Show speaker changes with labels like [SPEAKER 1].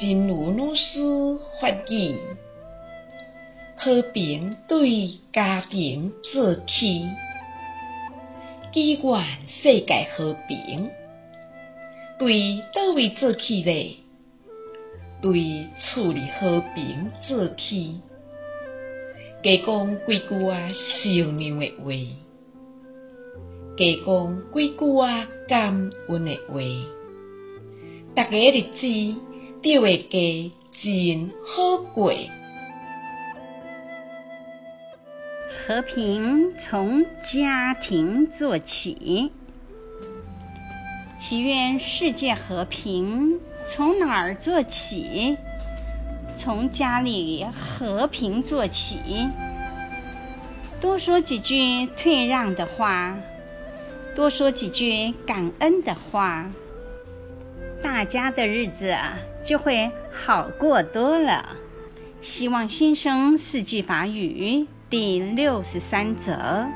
[SPEAKER 1] 真如老师法语，和平对家庭做起，祈愿世界和平。对叨位做起咧？对厝里和平做起。加讲几句啊善良的话，加讲几句啊感恩的话，大家日子就会过真好过。
[SPEAKER 2] 和平从家庭做起，祈愿世界和平从哪儿做起？从家里和平做起，多说几句退让的话，多说几句感恩的话，大家的日子就会好过多了。希望新生四季法语第六十三则。